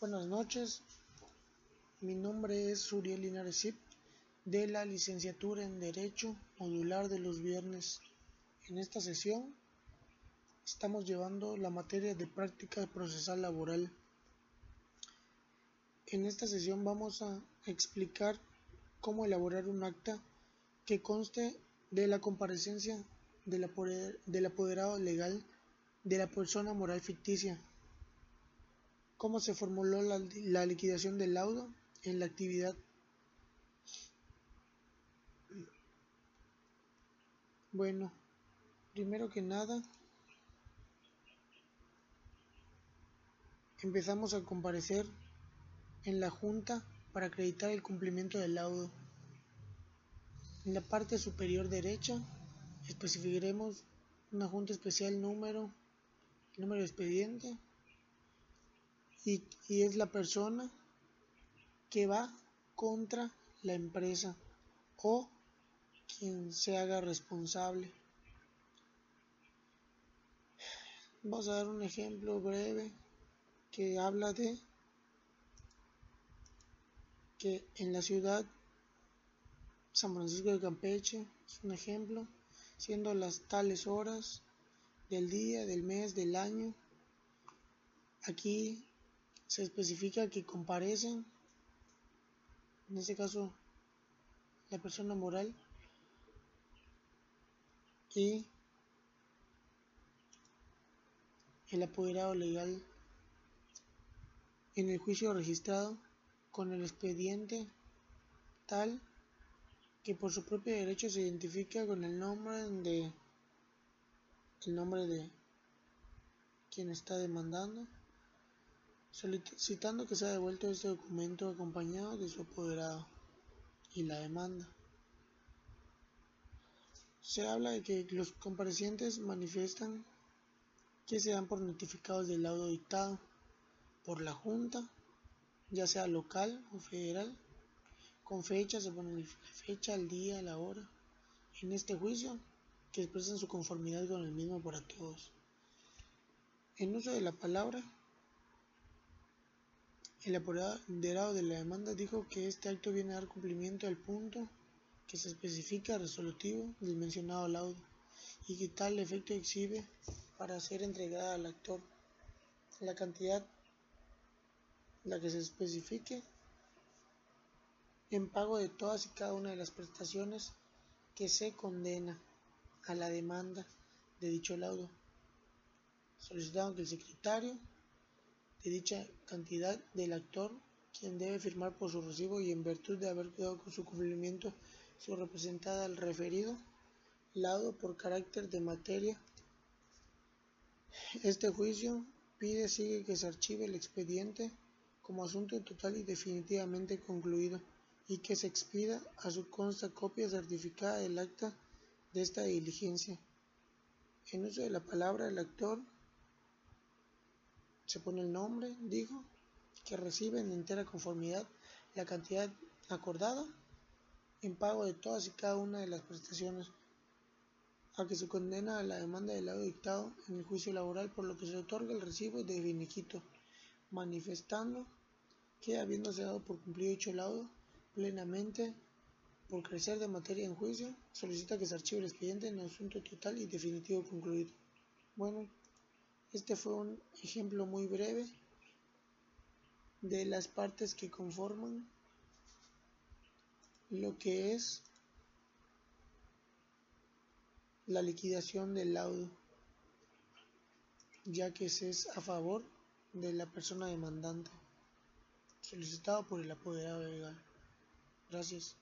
Buenas noches, mi nombre es Uriel Linares Zip, de la licenciatura en Derecho Modular de los Viernes. En esta sesión estamos llevando la materia de práctica procesal laboral. En esta sesión vamos a explicar cómo elaborar un acta que conste de la comparecencia del apoderado legal de la persona moral ficticia. ¿Cómo se formuló la, liquidación del laudo en la actividad? Bueno, primero que nada, empezamos a comparecer en la Junta para acreditar el cumplimiento del laudo. En la parte superior derecha especificaremos una junta especial número, número de expediente y, es la persona que va contra la empresa o quien se haga responsable. Vamos a dar un ejemplo breve que habla de que en la ciudad San Francisco de Campeche es un ejemplo, siendo las tales horas del día, del mes, del año. Aquí se especifica que comparecen, en este caso, la persona moral y el apoderado legal en el juicio registrado con el expediente tal que por su propio derecho se identifica con el nombre de el nombre de quien está demandando solicitando que sea devuelto este documento acompañado de su apoderado y la demanda se habla de que los comparecientes manifiestan que se dan por notificados del laudo dictado por la Junta, ya sea local o federal, con fecha, se pone la fecha, el día, la hora, en este juicio, que expresan su conformidad con el mismo para todos. En uso de la palabra, el apoderado de la demanda dijo que este acto viene a dar cumplimiento al punto que se especifica resolutivo del mencionado laudo y que tal efecto exhibe para ser entregada al actor. La cantidad la que se especifique en pago de todas y cada una de las prestaciones que se condena a la demanda de dicho laudo, solicitando que el secretario de dicha cantidad del actor, quien debe firmar por su recibo y en virtud de haber cuidado con su cumplimiento su representada al referido lado por carácter de materia. Este juicio pide sigue que se archive el expediente como asunto total y definitivamente concluido y que se expida a su consta copia certificada del acta de esta diligencia. En uso de la palabra el actor se pone el nombre, dijo, que recibe en entera conformidad la cantidad acordada en pago de todas y cada una de las prestaciones a que se condena a la demanda del lado dictado en el juicio laboral por lo que se otorga el recibo de finiquito, manifestando que habiéndose dado por cumplido dicho laudo plenamente por crecer de materia en juicio, solicita que se archive el expediente en asunto total y definitivo concluido. Bueno, este fue un ejemplo muy breve de las partes que conforman lo que es la liquidación del laudo, ya que se es a favor de la persona demandante, solicitado por el apoderado legal. Gracias.